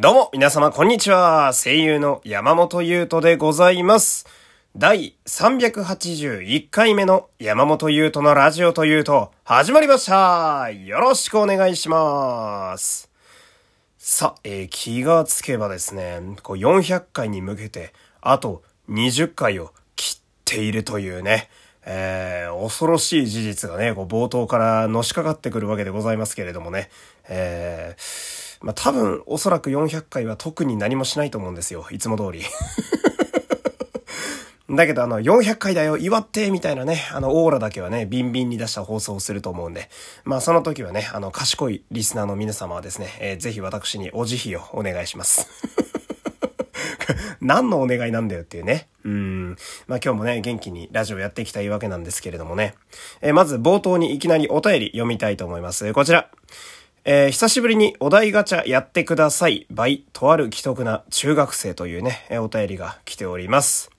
どうも、皆様、こんにちは。声優の山本優斗でございます。第381回目の山本優斗のラジオというと、始まりました。よろしくお願いします。さ、えー気がつけばですね、こう400回に向けて、あと20回を切っているというね、えー恐ろしい事実がね、こう冒頭からのしかかってくるわけでございますけれどもね、えーまあ、多分、おそらく400回は特に何もしないと思うんですよ。いつも通り。だけど、あの、400回だよ、祝ってみたいなね、あの、オーラだけはね、ビンビンに出した放送をすると思うんで、まあ、その時はね、あの、賢いリスナーの皆様はですね、えーぜひ私にお慈悲をお願いします。何のお願いなんだよっていうね。うん。まあ今日もね、元気にラジオやっていきたいわけなんですけれどもね。えーまず冒頭にいきなりお便り読みたいと思います。こちら。えー久しぶりにお題ガチャやってください。by とある既得な中学生というね、えお便りが来ております。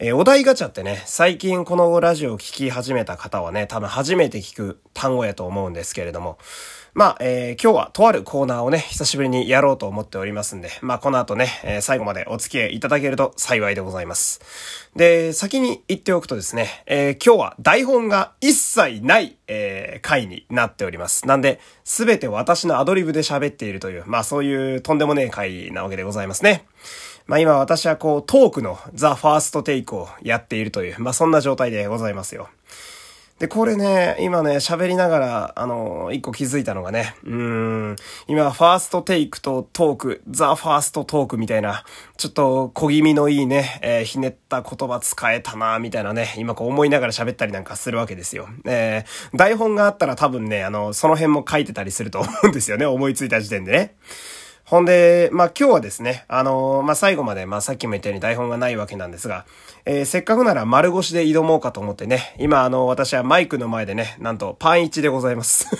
えーお題ガチャってね、最近このラジオを聞き始めた方はね、多分初めて聞く単語やと思うんですけれども、まあ、えー今日はとあるコーナーをね、久しぶりにやろうと思っておりますんで、まあ、この後ね、えー最後までお付き合いいただけると幸いでございます。で、先に言っておくとですね、えー今日は台本が一切ない、え回になっております。なんで、すべて私のアドリブで喋っているという、まあ、そういうとんでもねえ回なわけでございますね。まあ今私はこうトークのザ・ファーストテイクをやっているという、まあそんな状態でございますよ。で、これね、今ね、喋りながら、あの、一個気づいたのがね、うん、今、ファーストテイクとトーク、ザ・ファーストトークみたいな、ちょっと小気味のいいね、えーひねった言葉使えたな、みたいなね、今こう思いながら喋ったりなんかするわけですよ。えー台本があったら多分ね、あの、その辺も書いてたりすると思うんですよね、思いついた時点でね。ほんで、まあ、今日はですね、あのーまあ、最後まで、まあ、さっきも言ったように台本がないわけなんですが、えーせっかくなら丸腰で挑もうかと思ってね、今、あの、私はマイクの前でね、なんと、パン1でございます。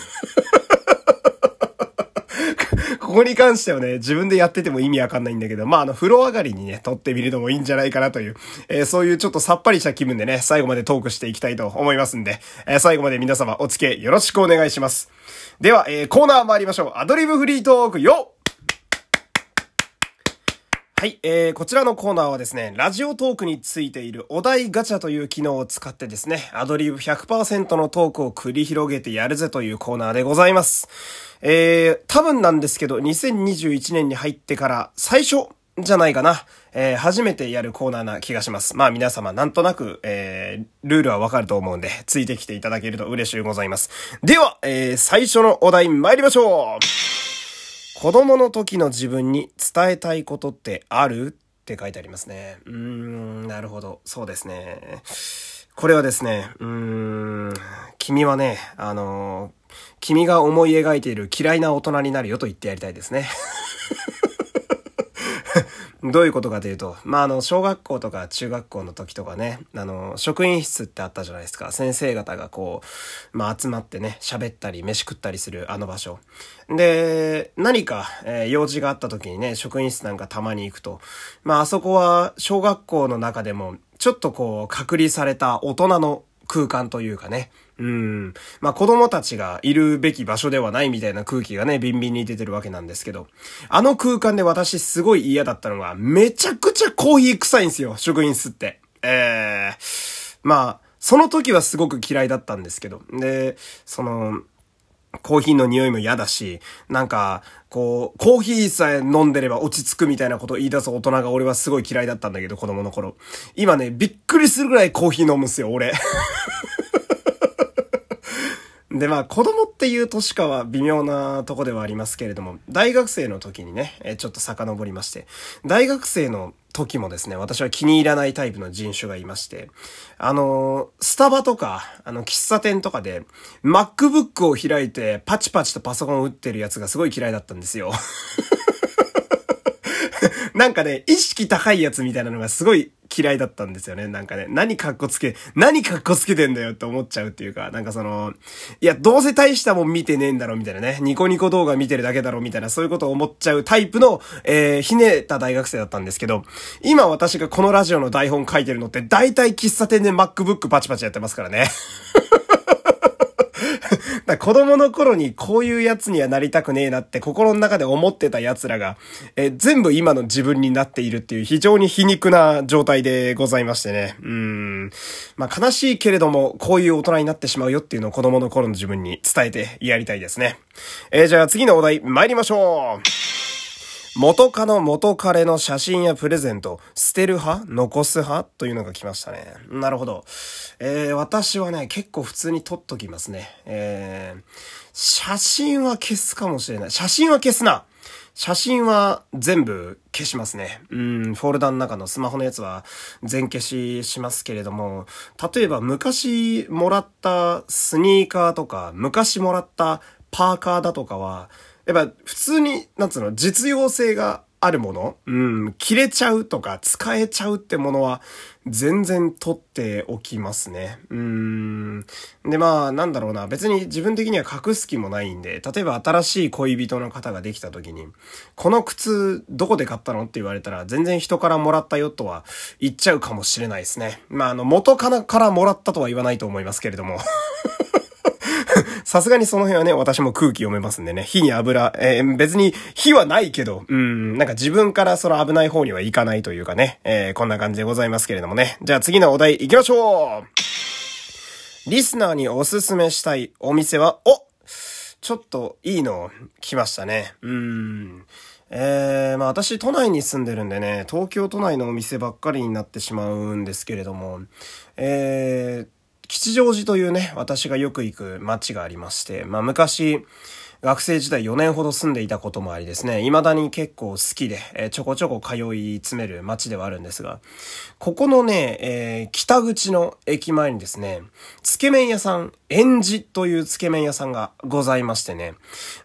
ここに関してはね、自分でやってても意味わかんないんだけど、まあ、あの、風呂上がりにね、撮ってみるのもいいんじゃないかなという、えーそういうちょっとさっぱりした気分でね、最後までトークしていきたいと思いますんで、えー最後まで皆様お付き合いよろしくお願いします。では、えーコーナー参りましょう。アドリブフリートークよはい、えー、こちらのコーナーはですね、ラジオトークについているお題ガチャという機能を使ってですね、アドリブ100%のトークを繰り広げてやるぜというコーナーでございます。えー、多分なんですけど、2021年に入ってから最初じゃないかな。えー、初めてやるコーナーな気がします。まあ皆様なんとなく、えー、ルールはわかると思うんで、ついてきていただけると嬉しいございます。では、えー、最初のお題参りましょう子供の時の自分に伝えたいことってある？って書いてありますね。うーん、なるほど。そうですね。これはですね、うーん、君はね、あの、君が思い描いている嫌いな大人になるよと言ってやりたいですね。どういうことかというと、まあ、あの、小学校とか中学校の時とかね、あの、職員室ってあったじゃないですか。先生方がこう、まあ、集まってね、喋ったり、飯食ったりするあの場所。で、何か、えー用事があった時にね、職員室なんかたまに行くと、まあ、あそこは小学校の中でも、ちょっとこう、隔離された大人の空間というかね。うん。まあ子供たちがいるべき場所ではないみたいな空気がね、ビンビンに出てるわけなんですけど、あの空間で私すごい嫌だったのが、めちゃくちゃコーヒー臭いんですよ、職員室って。えー、まあ、その時はすごく嫌いだったんですけど、で、その、コーヒーの匂いも嫌だし、なんか、こう、コーヒーさえ飲んでれば落ち着くみたいなことを言い出す大人が俺はすごい嫌いだったんだけど、子供の頃。今ね、びっくりするぐらいコーヒー飲むんすよ、俺。で、まあ、子供っていう年かは微妙なとこではありますけれども、大学生の時にね、えちょっと遡りまして、大学生の時もですね、私は気に入らないタイプの人種がいまして、あのスタバとか、あの、喫茶店とかで、MacBook を開いて、パチパチとパソコンを打ってるやつがすごい嫌いだったんですよ。なんかね、意識高いやつみたいなのがすごい嫌いだったんですよね。なんかね、何格好つけ、何格好つけてんだよって思っちゃうっていうか、なんかその、いや、どうせ大したもん見てねえんだろうみたいなね、ニコニコ動画見てるだけだろうみたいな、そういうことを思っちゃうタイプの、えー、ひねった大学生だったんですけど、今私がこのラジオの台本書いてるのって、大体喫茶店で MacBook パチパチやってますからね。だ子供の頃にこういうやつにはなりたくねえなって心の中で思ってた奴らが、え全部今の自分になっているっていう非常に皮肉な状態でございましてね。うん。まあ悲しいけれども、こういう大人になってしまうよっていうのを子供の頃の自分に伝えてやりたいですね。えー、じゃあ次のお題参りましょう。元カノ元彼の写真やプレゼント、捨てる派？残す派？というのが来ましたね。なるほど。えー、私はね、結構普通に撮っときますね。えー、写真は消すかもしれない。写真は消すな写真は全部消しますね。うん、フォルダの中のスマホのやつは全消ししますけれども、例えば昔もらったスニーカーとか、昔もらったパーカーだとかは、やっぱ普通に、なんつうの、実用性があるものうん、切れちゃうとか使えちゃうってものは全然取っておきますね。うん。で、まあ、なんだろうな。別に自分的には隠す気もないんで、例えば新しい恋人の方ができた時に、この靴どこで買ったのって言われたら、全然人からもらったよとは言っちゃうかもしれないですね。まあ、あの、元カノからもらったとは言わないと思いますけれども。さすがにその辺はね、私も空気読めますんでね。火に油、えー、別に火はないけど、うん、なんか自分からその危ない方にはいかないというかね、えー、こんな感じでございますけれどもね。じゃあ次のお題行きましょうリスナーにおすすめしたいお店は、おちょっといいの来ましたね。うーん。えー、まあ私都内に住んでるんでね、東京都内のお店ばっかりになってしまうんですけれども、えー、吉祥寺というね、私がよく行く街がありまして、まあ昔、学生時代4年ほど住んでいたこともありですね、未だに結構好きで、えー、ちょこちょこ通い詰める街ではあるんですが、ここのね、えー、北口の駅前にですね、つけ麺屋さん、エンジというつけ麺屋さんがございましてね。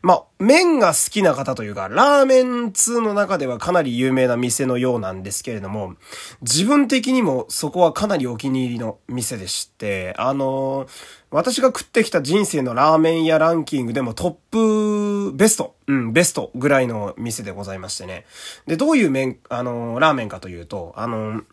まあ、麺が好きな方というか、ラーメン通の中ではかなり有名な店のようなんですけれども、自分的にもそこはかなりお気に入りの店でして、あのー、私が食ってきた人生のラーメン屋ランキングでもトップベスト、うん、ベストぐらいの店でございましてね。で、どういう麺、あのー、ラーメンかというと、あのー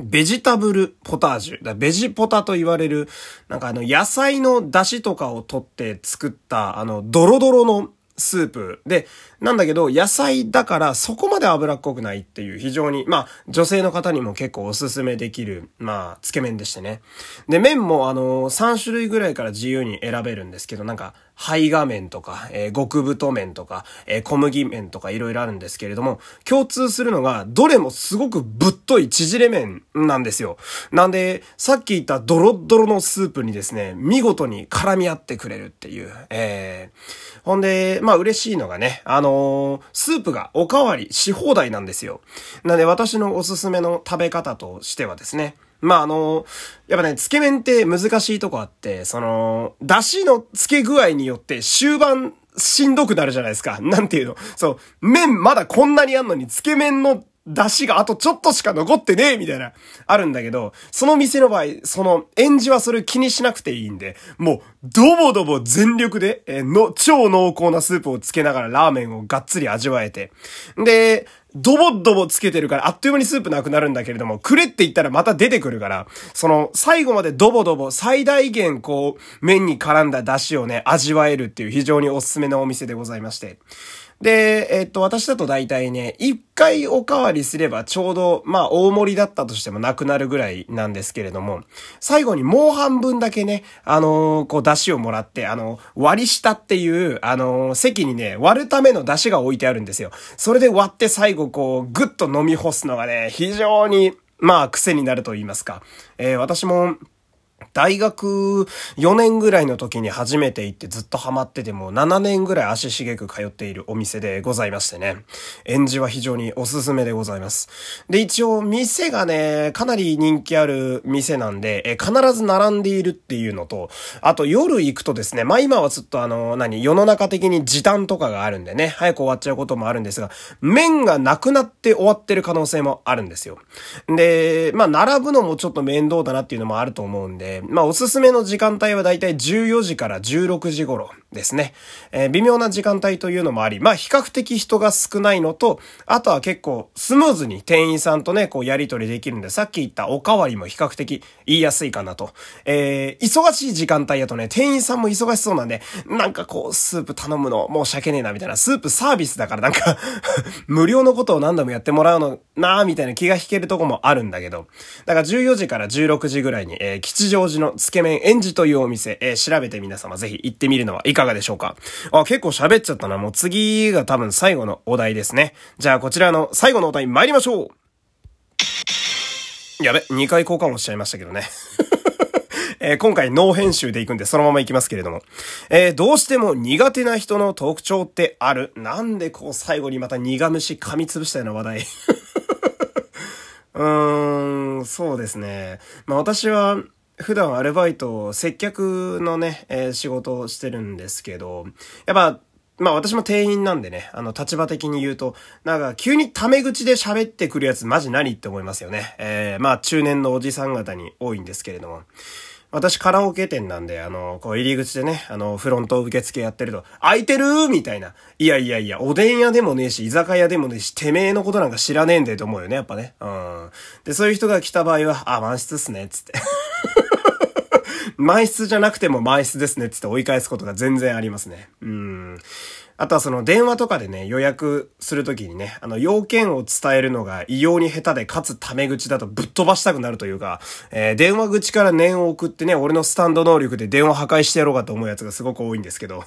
ベジタブルポタージュ。だベジポタと言われる、なんかあの野菜の出汁とかを取って作った、あの、ドロドロのスープ。で、なんだけど、野菜だからそこまで脂っこくないっていう非常に、まあ、女性の方にも結構おすすめできる、まあ、つけ麺でしてね。で、麺もあの、3種類ぐらいから自由に選べるんですけど、なんか、胚芽麺とか、えー、極太麺とか、えー、小麦麺とかいろいろあるんですけれども、共通するのが、どれもすごくぶっとい縮れ麺なんですよ。なんで、さっき言ったドロッドロのスープにですね、見事に絡み合ってくれるっていう、えー、ほんで、まあ嬉しいのがね、あのー、スープがおかわりし放題なんですよ。なんで私のおすすめの食べ方としてはですね、まあ、あの、やっぱね、つけ麺って難しいとこあって、その、出汁のつけ具合によって終盤しんどくなるじゃないですか。なんていうの？そう、麺まだこんなにあんのに、つけ麺の出汁があとちょっとしか残ってねえみたいな、あるんだけど、その店の場合、その、演じはそれ気にしなくていいんで、もう、ドボドボ全力で、え、の、超濃厚なスープをつけながらラーメンをがっつり味わえて。で、ドボドボつけてるから、あっという間にスープなくなるんだけれども、くれって言ったらまた出てくるから、その、最後までドボドボ、最大限こう、麺に絡んだ出汁をね、味わえるっていう非常におすすめのお店でございまして。で、えっと、私だと大体ね、一回おかわりすればちょうど、まあ、大盛りだったとしてもなくなるぐらいなんですけれども、最後にもう半分だけね、あのー、こう、出汁をもらって、あの、割り下っていう、あのー、席にね、割るための出汁が置いてあるんですよ。それで割って最後こう、ぐっと飲み干すのがね、非常に、まあ、癖になると言いますか。えー、私も、大学4年ぐらいの時に初めて行ってずっとハマってても7年ぐらい足しげく通っているお店でございましてね。演じは非常におすすめでございます。で、一応店がね、かなり人気ある店なんで、え必ず並んでいるっていうのと、あと夜行くとですね、まあ今はちょっとあの、何、世の中的に時短とかがあるんでね、早く終わっちゃうこともあるんですが、麺がなくなって終わってる可能性もあるんですよ。で、まあ並ぶのもちょっと面倒だなっていうのもあると思うんで、で、まあおすすめの時間帯はだいたい14時から16時頃ですね。えー、微妙な時間帯というのもあり、まあ比較的人が少ないのと、あとは結構スムーズに店員さんとね、こうやり取りできるんで、さっき言ったおかわりも比較的言いやすいかなと。えー、忙しい時間帯だとね、店員さんも忙しそうなんで、なんかこう、スープ頼むの申し訳ねえな、みたいな。スープサービスだからなんか 無料のことを何度もやってもらうのなーみたいな気が引けるとこもあるんだけど。だから14時から16時ぐらいに、えー、吉祥寺のつけ麺エンジというお店、えー、調べて皆様ぜひ行ってみるのはいかがでしょうか。あ、結構喋っちゃったな。もう次が多分最後のお題ですね。じゃあこちらの最後のお題参りましょうやべ、2回交換をしちゃいましたけどね。えー、今回ノー編集で行くんでそのまま行きますけれども。えー、どうしても苦手な人の特徴ってある？なんでこう最後にまた苦虫噛みつぶしたような話題？うーん、そうですね。まあ私は、普段アルバイト、接客のね、えー、仕事をしてるんですけど、やっぱ、まあ私も店員なんでね、あの立場的に言うと、なんか急にタメ口で喋ってくるやつマジ何って思いますよね。えー、まあ中年のおじさん方に多いんですけれども。私カラオケ店なんで、あの、こう入り口でね、あの、フロント受付やってると、空いてるみたいな。いやいやいや、おでん屋でもねえし、居酒屋でもねえし、てめえのことなんか知らねえんだよと思うよね、やっぱね。うん。で、そういう人が来た場合は、あ、満室っすね、つって。満室じゃなくても満室ですね、って言って追い返すことが全然ありますね。うん。あとはその電話とかでね、予約するときにね、あの、要件を伝えるのが異様に下手で、かつタメ口だとぶっ飛ばしたくなるというか、えー、電話口から念を送ってね、俺のスタンド能力で電話破壊してやろうかと思うやつがすごく多いんですけど。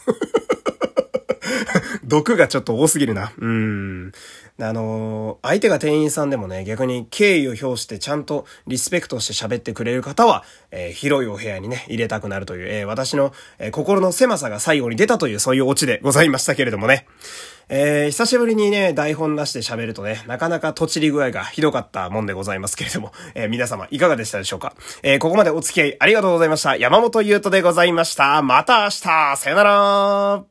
毒がちょっと多すぎるな。うん。あのー、相手が店員さんでもね、逆に敬意を表してちゃんとリスペクトして喋ってくれる方は、えー、広いお部屋にね、入れたくなるという、えー、私の、えー、心の狭さが最後に出たという、そういうオチでございましたけれどもね。えー、久しぶりにね、台本なしで喋るとね、なかなかとちり具合がひどかったもんでございますけれども、えー、皆様いかがでしたでしょうか？えー、ここまでお付き合いありがとうございました。山本優斗でございました。また明日さよなら